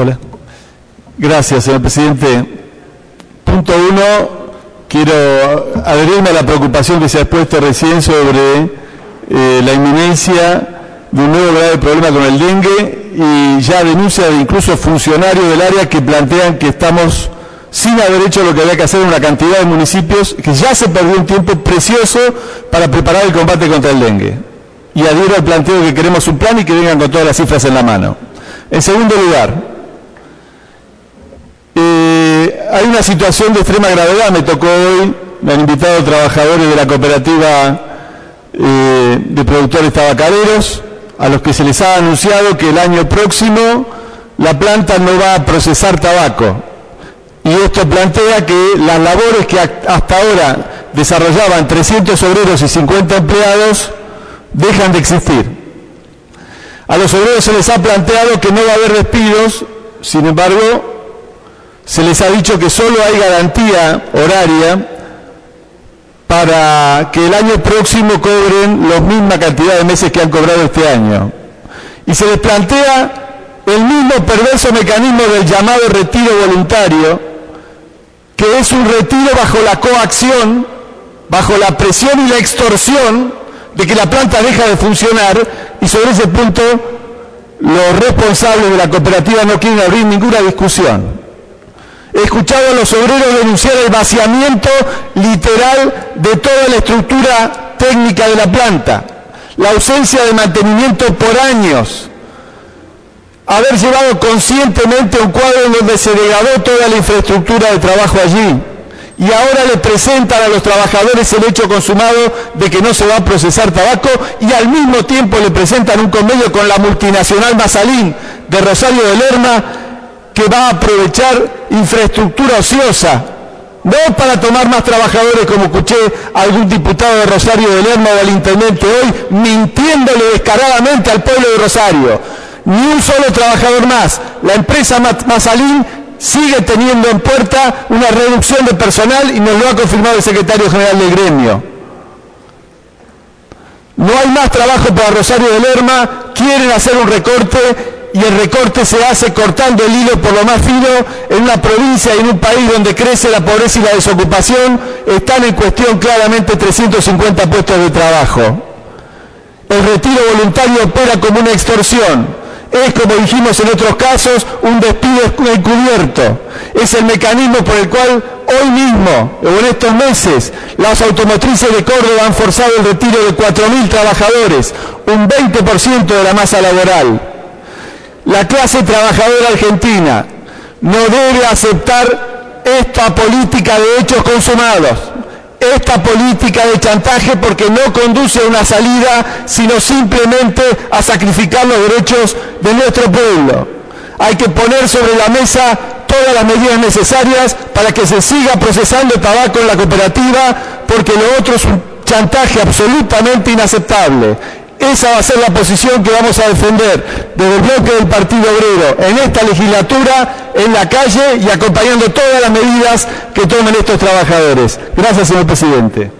Hola. Gracias, señor presidente. Punto uno, quiero adherirme a la preocupación que se ha expuesto recién sobre eh, la inminencia de un nuevo grave problema con el dengue y ya denuncia de incluso funcionarios del área que plantean que estamos sin haber hecho lo que había que hacer en una cantidad de municipios, que ya se perdió un tiempo precioso para preparar el combate contra el dengue. Y adhiero al planteo que queremos un plan y que vengan con todas las cifras en la mano. En segundo lugar, hay una situación de extrema gravedad, me tocó hoy, me han invitado trabajadores de la cooperativa eh, de productores tabacareros, a los que se les ha anunciado que el año próximo la planta no va a procesar tabaco. Y esto plantea que las labores que hasta ahora desarrollaban 300 obreros y 50 empleados dejan de existir. A los obreros se les ha planteado que no va a haber despidos, sin embargo, se les ha dicho que solo hay garantía horaria para que el año próximo cobren la misma cantidad de meses que han cobrado este año. Y se les plantea el mismo perverso mecanismo del llamado retiro voluntario, que es un retiro bajo la coacción, bajo la presión y la extorsión de que la planta deja de funcionar y sobre ese punto los responsables de la cooperativa no quieren abrir ninguna discusión. He escuchado a los obreros denunciar el vaciamiento literal de toda la estructura técnica de la planta, la ausencia de mantenimiento por años, haber llevado conscientemente un cuadro en donde se degradó toda la infraestructura de trabajo allí. Y ahora le presentan a los trabajadores el hecho consumado de que no se va a procesar tabaco y al mismo tiempo le presentan un convenio con la multinacional Mazalín de Rosario de Lerma que va a aprovechar infraestructura ociosa, no para tomar más trabajadores como escuché algún diputado de Rosario de Lerma o al intendente hoy, mintiéndole descaradamente al pueblo de Rosario. Ni un solo trabajador más. La empresa Mazalín sigue teniendo en puerta una reducción de personal y nos lo ha confirmado el secretario general del gremio. No hay más trabajo para Rosario de Lerma, quieren hacer un recorte y el recorte se hace cortando el hilo por lo más fino en una provincia y en un país donde crece la pobreza y la desocupación, están en cuestión claramente 350 puestos de trabajo. El retiro voluntario opera como una extorsión. Es, como dijimos en otros casos, un despido encubierto. Es el mecanismo por el cual hoy mismo, o en estos meses, las automotrices de Córdoba han forzado el retiro de 4.000 trabajadores, un 20% de la masa laboral. La clase trabajadora argentina no debe aceptar esta política de hechos consumados, esta política de chantaje porque no conduce a una salida, sino simplemente a sacrificar los derechos de nuestro pueblo. Hay que poner sobre la mesa todas las medidas necesarias para que se siga procesando tabaco en la cooperativa, porque lo otro es un chantaje absolutamente inaceptable. Esa va a ser la posición que vamos a defender desde el bloque del Partido Obrero en esta legislatura, en la calle y acompañando todas las medidas que tomen estos trabajadores. Gracias, señor presidente.